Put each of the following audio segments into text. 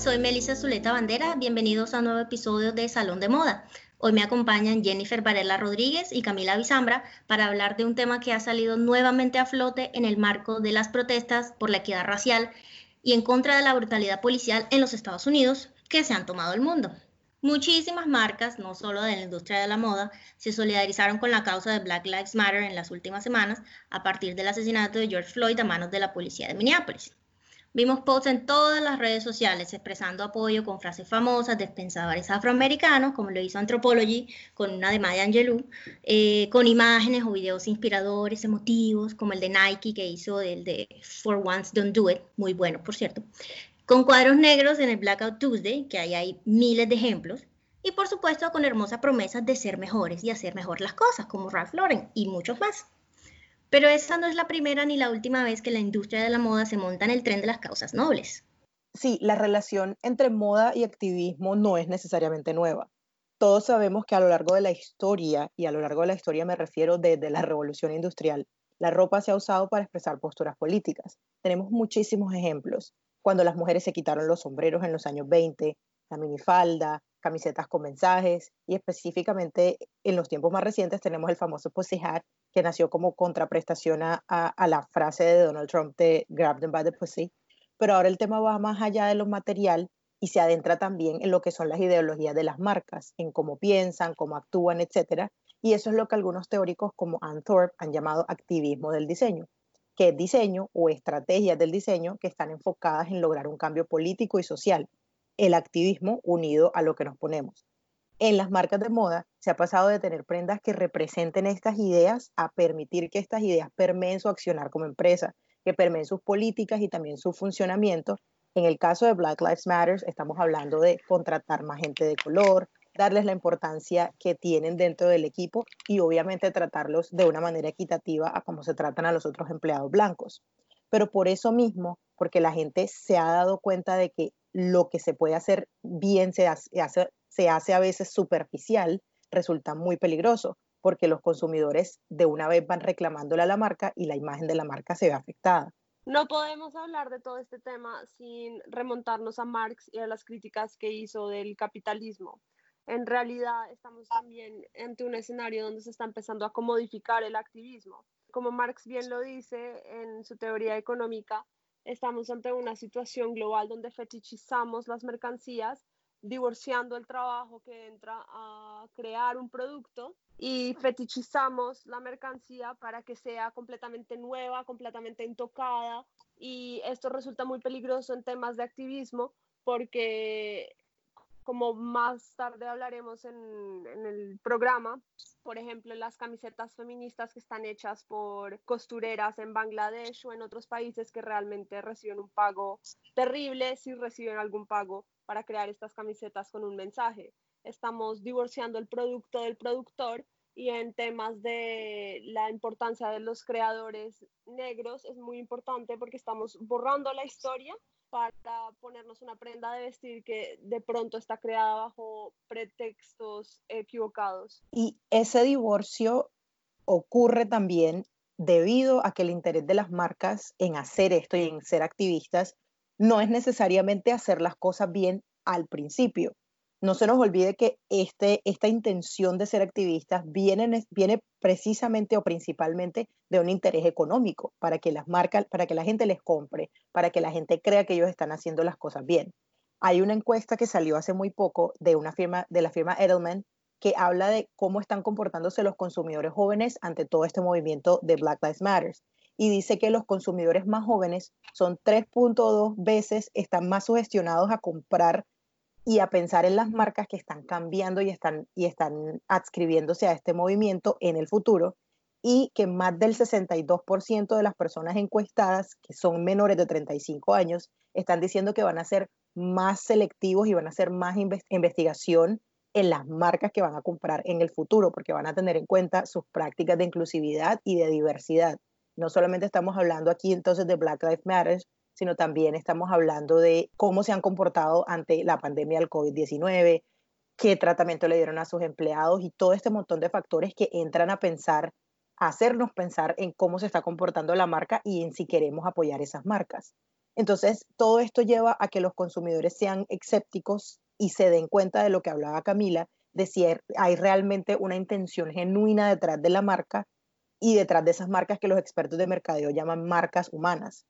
Soy Melissa Zuleta Bandera. Bienvenidos a un nuevo episodio de Salón de Moda. Hoy me acompañan Jennifer Varela Rodríguez y Camila Bizambra para hablar de un tema que ha salido nuevamente a flote en el marco de las protestas por la equidad racial y en contra de la brutalidad policial en los Estados Unidos que se han tomado el mundo. Muchísimas marcas, no solo de la industria de la moda, se solidarizaron con la causa de Black Lives Matter en las últimas semanas a partir del asesinato de George Floyd a manos de la policía de Minneapolis. Vimos posts en todas las redes sociales expresando apoyo con frases famosas de pensadores afroamericanos, como lo hizo Anthropology con una de Maya Angelou, eh, con imágenes o videos inspiradores, emotivos, como el de Nike que hizo el de For Once Don't Do It, muy bueno, por cierto, con cuadros negros en el Blackout Tuesday, que ahí hay miles de ejemplos, y por supuesto con hermosas promesas de ser mejores y hacer mejor las cosas, como Ralph Lauren y muchos más. Pero esta no es la primera ni la última vez que la industria de la moda se monta en el tren de las causas nobles. Sí, la relación entre moda y activismo no es necesariamente nueva. Todos sabemos que a lo largo de la historia, y a lo largo de la historia me refiero desde la revolución industrial, la ropa se ha usado para expresar posturas políticas. Tenemos muchísimos ejemplos. Cuando las mujeres se quitaron los sombreros en los años 20, la minifalda, camisetas con mensajes y específicamente en los tiempos más recientes tenemos el famoso Hat que nació como contraprestación a, la frase de Donald Trump de Grab them by the pussy. Pero ahora el tema va más allá de lo material y se adentra también en lo que son las ideologías de las marcas, en cómo piensan, cómo actúan, etc. Y eso es lo que algunos teóricos como Ann Thorpe han llamado activismo del diseño, que es diseño o estrategias del diseño que están enfocadas en lograr un cambio político y social el activismo unido a lo que nos ponemos. En las marcas de moda se ha pasado de tener prendas que representen estas ideas a permitir que estas ideas permeen su accionar como empresa, que permeen sus políticas y también su funcionamiento. En el caso de Black Lives Matter, estamos hablando de contratar más gente de color, darles la importancia que tienen dentro del equipo y obviamente tratarlos de una manera equitativa a como se tratan a los otros empleados blancos. Pero por eso mismo, porque la gente se ha dado cuenta de que lo que se puede hacer bien se hace, se hace a veces superficial, resulta muy peligroso porque los consumidores de una vez van reclamándole a la marca y la imagen de la marca se ve afectada. No podemos hablar de todo este tema sin remontarnos a Marx y a las críticas que hizo del capitalismo. En realidad estamos también ante un escenario donde se está empezando a comodificar el activismo. Como Marx bien lo dice en su teoría económica, estamos ante una situación global donde fetichizamos las mercancías, divorciando el trabajo que entra a crear un producto y fetichizamos la mercancía para que sea completamente nueva, completamente intocada. Y esto resulta muy peligroso en temas de activismo porque como más tarde hablaremos en, en, el programa, por ejemplo, las camisetas feministas que están hechas por costureras en Bangladesh o en otros países que realmente reciben un pago terrible, si reciben algún pago para crear estas camisetas con un mensaje. Estamos divorciando el producto del productor y en temas de la importancia de los creadores negros es muy importante porque estamos borrando la historia para ponernos una prenda de vestir que de pronto está creada bajo pretextos equivocados. Y ese divorcio ocurre también debido a que el interés de las marcas en hacer esto y en ser activistas no es necesariamente hacer las cosas bien al principio, no se nos olvide que este, esta intención de ser activistas viene, viene precisamente o principalmente de un interés económico, para que las marcas, para que la gente les compre, para que la gente crea que ellos están haciendo las cosas bien. Hay una encuesta que salió hace muy poco de una firma, de la firma Edelman, que habla de cómo están comportándose los consumidores jóvenes ante todo este movimiento de Black Lives Matter. Y dice que los consumidores más jóvenes son 3.2 veces, están más sugestionados a comprar y a pensar en las marcas que están cambiando y están, y están adscribiéndose a este movimiento en el futuro y que más del 62% de las personas encuestadas, que son menores de 35 años, están diciendo que van a ser más selectivos y van a hacer más investigación en las marcas que van a comprar en el futuro, porque van a tener en cuenta sus prácticas de inclusividad y de diversidad. No solamente estamos hablando aquí entonces de Black Lives Matter, sino también estamos hablando de cómo se han comportado ante la pandemia del COVID-19, qué tratamiento le dieron a sus empleados y todo este montón de factores que entran a pensar, a hacernos pensar en cómo se está comportando la marca y en si queremos apoyar esas marcas. Entonces, todo esto lleva a que los consumidores sean escépticos y se den cuenta de lo que hablaba Camila, de si hay realmente una intención genuina detrás de la marca y detrás de esas marcas que los expertos de mercadeo llaman marcas humanas.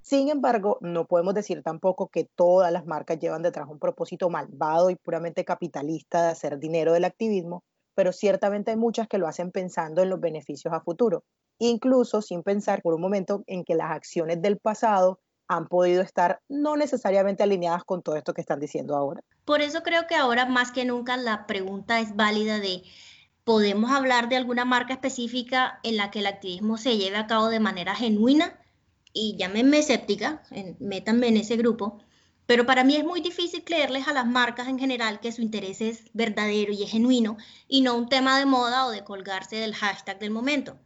Sin embargo, no podemos decir tampoco que todas las marcas llevan detrás un propósito malvado y puramente capitalista de hacer dinero del activismo, pero ciertamente hay muchas que lo hacen pensando en los beneficios a futuro, incluso sin pensar por un momento en que las acciones del pasado han podido estar no necesariamente alineadas con todo esto que están diciendo ahora. Por eso creo que ahora más que nunca la pregunta es válida de, ¿podemos hablar de alguna marca específica en la que el activismo se lleve a cabo de manera genuina? Y llámenme escéptica, métanme en ese grupo, pero para mí es muy difícil creerles a las marcas en general que su interés es verdadero y es genuino y no un tema de moda o de colgarse del hashtag del momento.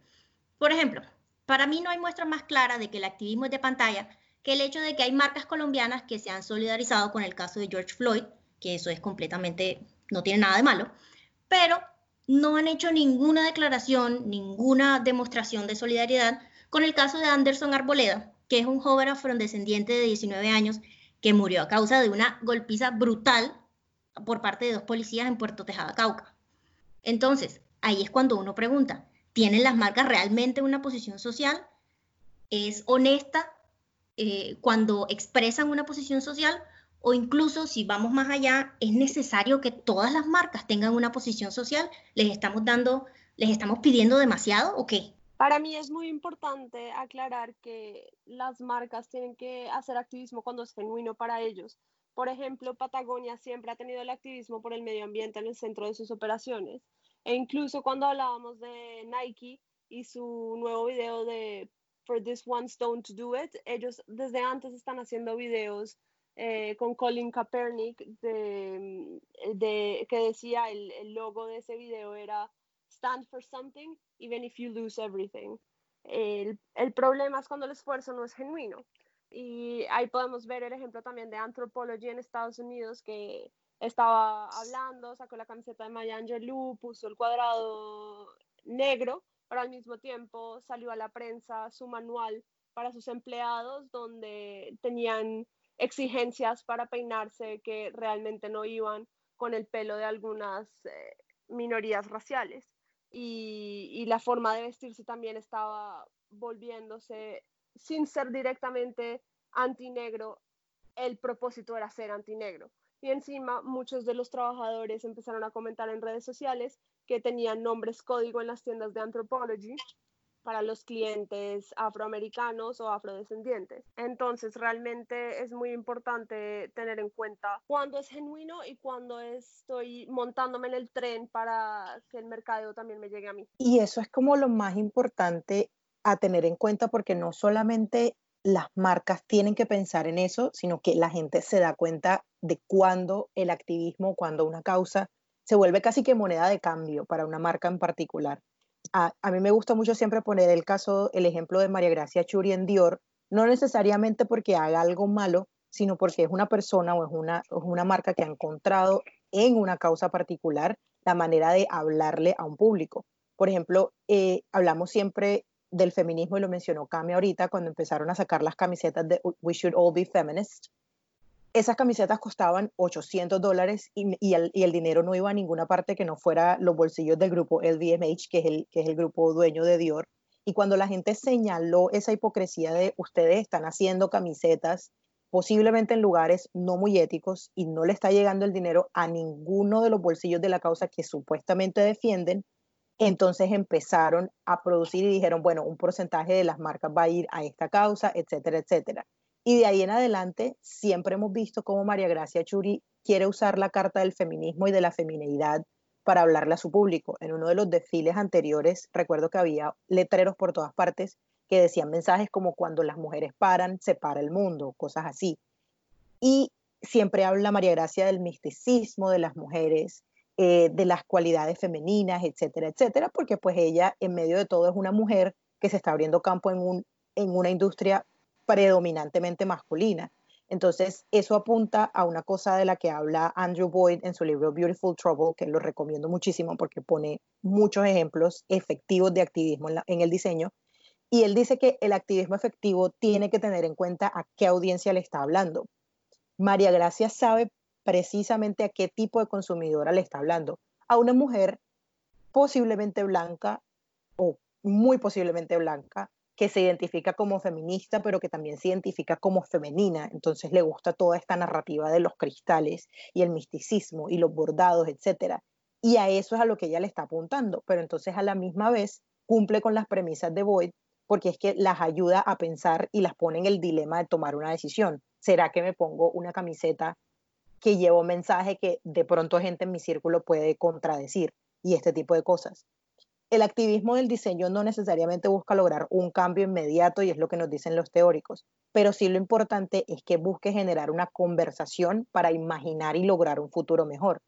Por ejemplo, para mí no hay muestra más clara de que el activismo es de pantalla que el hecho de que hay marcas colombianas que se han solidarizado con el caso de George Floyd, que eso es completamente, no tiene nada de malo, pero no han hecho ninguna declaración, ninguna demostración de solidaridad con el caso de Anderson Arboleda, que es un joven afrodescendiente de 19 años que murió a causa de una golpiza brutal por parte de dos policías en Puerto Tejada, Cauca. Entonces, ahí es cuando uno pregunta, ¿tienen las marcas realmente una posición social? ¿Es honesta eh, cuando expresan una posición social o incluso si vamos más allá, es necesario que todas las marcas tengan una posición social. ¿Les estamos dando, les estamos pidiendo demasiado o qué? Para mí es muy importante aclarar que las marcas tienen que hacer activismo cuando es genuino para ellos. Por ejemplo, Patagonia siempre ha tenido el activismo por el medio ambiente en el centro de sus operaciones. E incluso cuando hablábamos de Nike y su nuevo video de For This One Stone to Do It. Ellos desde antes están haciendo videos eh, con Colin Kaepernick de, de que decía el, el, logo de ese video era Stand for something, even if you lose everything. El, el problema es cuando el esfuerzo no es genuino. Y ahí podemos ver el ejemplo también de Anthropology en Estados Unidos que estaba hablando, sacó la camiseta de Maya Angelou, puso el cuadrado negro pero al mismo tiempo salió a la prensa su manual para sus empleados donde tenían exigencias para peinarse que realmente no iban con el pelo de algunas eh, minorías raciales. Y, y, la forma de vestirse también estaba volviéndose, sin ser directamente antinegro, el propósito era ser antinegro. Y encima muchos de los trabajadores empezaron a comentar en redes sociales que tenían nombres código en las tiendas de Anthropology para los clientes afroamericanos o afrodescendientes. Entonces, realmente es muy importante tener en cuenta cuándo es genuino y cuándo estoy montándome en el tren para que el mercado también me llegue a mí. Y eso es como lo más importante a tener en cuenta porque no solamente las marcas tienen que pensar en eso, sino que la gente se da cuenta de cuándo el activismo, cuando una causa se vuelve casi que moneda de cambio para una marca en particular. A, mí me gusta mucho siempre poner el caso, el ejemplo de María Gracia Churi en Dior, no necesariamente porque haga algo malo, sino porque es una persona o es una, una marca que ha encontrado en una causa particular la manera de hablarle a un público. Por ejemplo, eh, hablamos siempre del feminismo y lo mencionó Cami ahorita cuando empezaron a sacar las camisetas de We Should All Be Feminists esas camisetas costaban 800 dólares y, el, dinero no iba a ninguna parte que no fuera los bolsillos del grupo LVMH, que es, el, que es el grupo dueño de Dior. Y cuando la gente señaló esa hipocresía de ustedes están haciendo camisetas posiblemente en lugares no muy éticos y no le está llegando el dinero a ninguno de los bolsillos de la causa que supuestamente defienden, entonces empezaron a producir y dijeron, bueno, un porcentaje de las marcas va a ir a esta causa, etcétera, etcétera. Y de ahí en adelante siempre hemos visto cómo María Gracia Churi quiere usar la carta del feminismo y de la feminidad para hablarle a su público. En uno de los desfiles anteriores recuerdo que había letreros por todas partes que decían mensajes como cuando las mujeres paran, se para el mundo, cosas así. Y siempre habla María Gracia del misticismo de las mujeres, eh, de las cualidades femeninas, etcétera, etcétera, porque pues ella en medio de todo es una mujer que se está abriendo campo en, un, en una industria predominantemente masculina. Entonces, eso apunta a una cosa de la que habla Andrew Boyd en su libro Beautiful Trouble, que lo recomiendo muchísimo porque pone muchos ejemplos efectivos de activismo en, el diseño. Y él dice que el activismo efectivo tiene que tener en cuenta a qué audiencia le está hablando. María Gracia sabe precisamente a qué tipo de consumidora le está hablando. A una mujer posiblemente blanca o muy posiblemente blanca, que se identifica como feminista, pero que también se identifica como femenina. Entonces le gusta toda esta narrativa de los cristales y el misticismo y los bordados, etc. Y a eso es a lo que ella le está apuntando, pero entonces a la misma vez cumple con las premisas de Boyd porque es que las ayuda a pensar y las pone en el dilema de tomar una decisión. ¿Será que me pongo una camiseta que lleva un mensaje que de pronto gente en mi círculo puede contradecir y este tipo de cosas? El activismo del diseño no necesariamente busca lograr un cambio inmediato y es lo que nos dicen los teóricos, pero sí lo importante es que busque generar una conversación para imaginar y lograr un futuro mejor.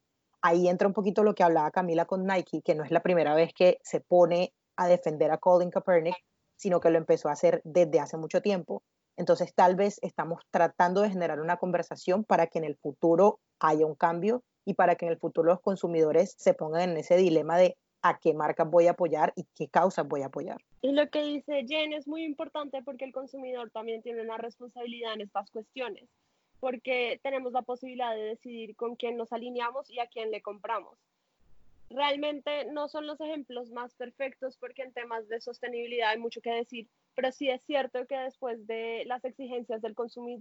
Ahí entra un poquito lo que hablaba Camila con Nike, que no es la primera vez que se pone a defender a Colin Kaepernick, sino que lo empezó a hacer desde hace mucho tiempo. Entonces, tal vez estamos tratando de generar una conversación para que en el futuro haya un cambio y para que en el futuro los consumidores se pongan en ese dilema de a qué marcas voy a apoyar y qué causas voy a apoyar. Y lo que dice Jen es muy importante porque el consumidor también tiene una responsabilidad en estas cuestiones, porque tenemos la posibilidad de decidir con quién nos alineamos y a quién le compramos. Realmente no son los ejemplos más perfectos porque en temas de sostenibilidad hay mucho que decir, pero sí es cierto que después de las exigencias del,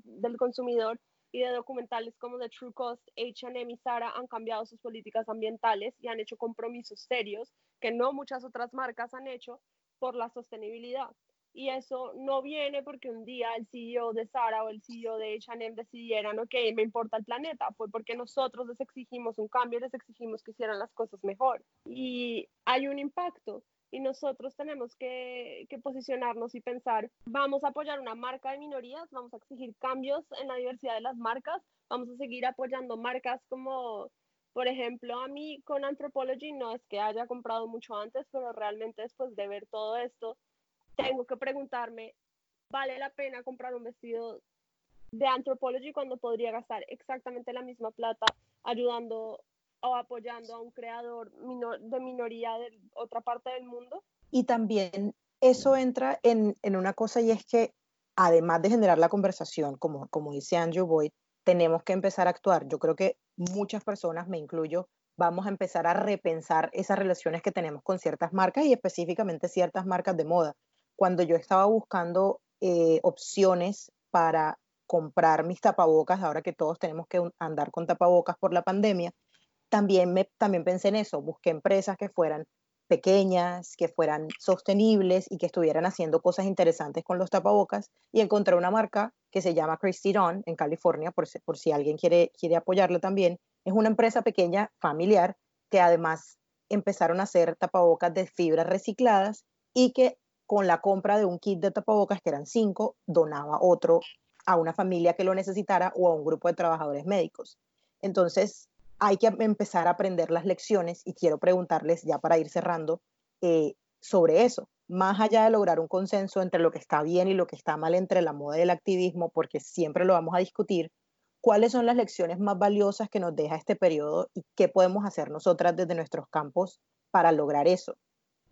del consumidor y de documentales como The True Cost, H&M y Zara han cambiado sus políticas ambientales y han hecho compromisos serios que no muchas otras marcas han hecho por la sostenibilidad. Y eso no viene porque un día el CEO de Zara o el CEO de H&M decidieran, ok, me importa el planeta, fue porque nosotros les exigimos un cambio, les exigimos que hicieran las cosas mejor. Y hay un impacto y nosotros tenemos que, posicionarnos y pensar, vamos a apoyar una marca de minorías, vamos a exigir cambios en la diversidad de las marcas, vamos a seguir apoyando marcas como, por ejemplo, a mí con Anthropology no es que haya comprado mucho antes, pero realmente después de ver todo esto, tengo que preguntarme, ¿vale la pena comprar un vestido de Anthropology cuando podría gastar exactamente la misma plata ayudando apoyando a un creador de minoría de otra parte del mundo. Y también eso entra en, en, una cosa y es que además de generar la conversación, como, como dice Andrew Boyd, tenemos que empezar a actuar. Yo creo que muchas personas, me incluyo, vamos a empezar a repensar esas relaciones que tenemos con ciertas marcas y específicamente ciertas marcas de moda. Cuando yo estaba buscando eh, opciones para comprar mis tapabocas, ahora que todos tenemos que andar con tapabocas por la pandemia, también, me, también pensé en eso, busqué empresas que fueran pequeñas, que fueran sostenibles y que estuvieran haciendo cosas interesantes con los tapabocas y encontré una marca que se llama Christy Dawn en California, por si, por si alguien quiere, quiere apoyarla también. Es una empresa pequeña, familiar, que además empezaron a hacer tapabocas de fibras recicladas y que con la compra de un kit de tapabocas, que eran cinco, donaba otro a una familia que lo necesitara o a un grupo de trabajadores médicos. Entonces, hay que empezar a aprender las lecciones y quiero preguntarles ya para ir cerrando eh, sobre eso, más allá de lograr un consenso entre lo que está bien y lo que está mal entre la moda y el activismo, porque siempre lo vamos a discutir, cuáles son las lecciones más valiosas que nos deja este periodo y qué podemos hacer nosotras desde nuestros campos para lograr eso.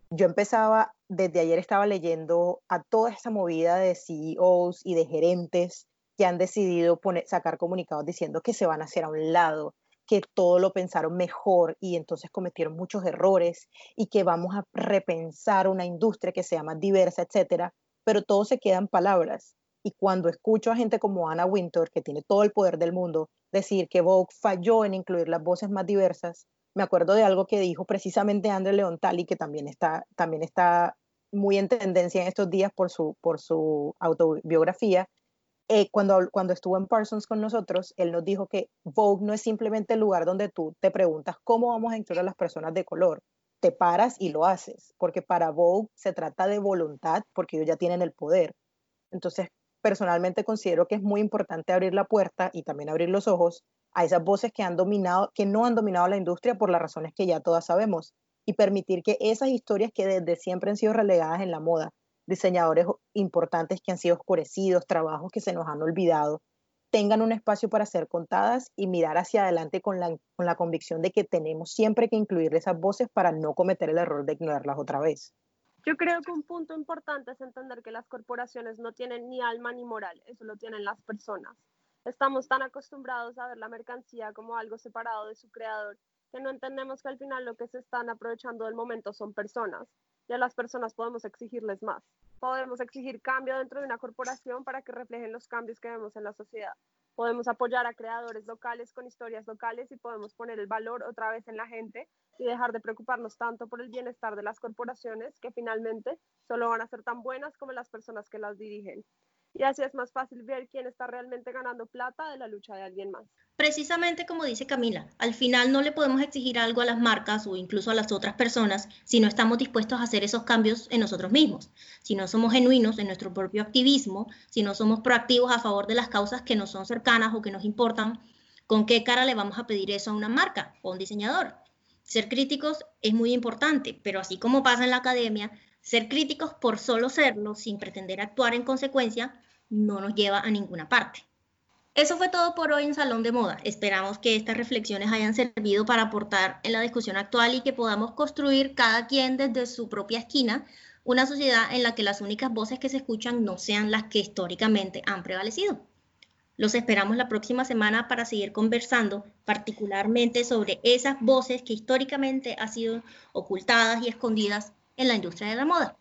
Yo empezaba, desde ayer estaba leyendo a toda esta movida de CEOs y de gerentes que han decidido sacar comunicados diciendo que se van a hacer a un lado, que todo lo pensaron mejor y entonces cometieron muchos errores y que vamos a repensar una industria que sea más diversa, etcétera, pero todo se queda en palabras. Y cuando escucho a gente como Anna Winter que tiene todo el poder del mundo, decir que Vogue falló en incluir las voces más diversas, me acuerdo de algo que dijo precisamente André Leontali, que también está, también está muy en tendencia en estos días por su, por su autobiografía, eh, cuando, cuando estuvo en Parsons con nosotros, él nos dijo que Vogue no es simplemente el lugar donde tú te preguntas cómo vamos a incluir a las personas de color. Te paras y lo haces, porque para Vogue se trata de voluntad, porque ellos ya tienen el poder. Entonces, personalmente considero que es muy importante abrir la puerta y también abrir los ojos a esas voces que han dominado, que no han dominado la industria por las razones que ya todas sabemos y permitir que esas historias que desde siempre han sido relegadas en la moda, diseñadores importantes que han sido oscurecidos, trabajos que se nos han olvidado, tengan un espacio para ser contadas y mirar hacia adelante con la, con la convicción de que tenemos siempre que incluir esas voces para no cometer el error de ignorarlas otra vez. Yo creo que un punto importante es entender que las corporaciones no tienen ni alma ni moral, eso lo tienen las personas. Estamos tan acostumbrados a ver la mercancía como algo separado de su creador que no entendemos que al final lo que se están aprovechando del momento son personas y a las personas podemos exigirles más podemos exigir cambio dentro de una corporación para que reflejen los cambios que vemos en la sociedad. Podemos apoyar a creadores locales con historias locales y podemos poner el valor otra vez en la gente y dejar de preocuparnos tanto por el bienestar de las corporaciones que finalmente solo van a ser tan buenas como las personas que las dirigen y así es más fácil ver quién está realmente ganando plata de la lucha de alguien más. Precisamente como dice Camila, al final no le podemos exigir algo a las marcas o incluso a las otras personas si no estamos dispuestos a hacer esos cambios en nosotros mismos, si no somos genuinos en nuestro propio activismo, si no somos proactivos a favor de las causas que nos son cercanas o que nos importan, ¿con qué cara le vamos a pedir eso a una marca o a un diseñador? Ser críticos es muy importante, pero así como pasa en la academia, ser críticos por solo serlo, sin pretender actuar en consecuencia, no nos lleva a ninguna parte. Eso fue todo por hoy en Salón de Moda. Esperamos que estas reflexiones hayan servido para aportar en la discusión actual y que podamos construir cada quien desde su propia esquina una sociedad en la que las únicas voces que se escuchan no sean las que históricamente han prevalecido. Los esperamos la próxima semana para seguir conversando particularmente sobre esas voces que históricamente han sido ocultadas y escondidas en la industria de la moda.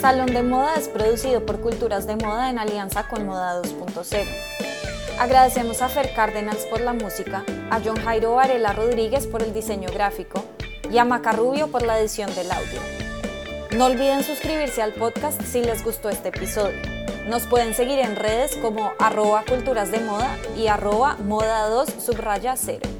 Salón de Moda es producido por Culturas de Moda en alianza con Moda 2.0. Agradecemos a Fer Cárdenas por la música, a John Jairo Varela Rodríguez por el diseño gráfico y a Macarrubio por la edición del audio. No olviden suscribirse al podcast si les gustó este episodio. Nos pueden seguir en redes como arroba culturas de moda y arroba moda 2 subraya 0.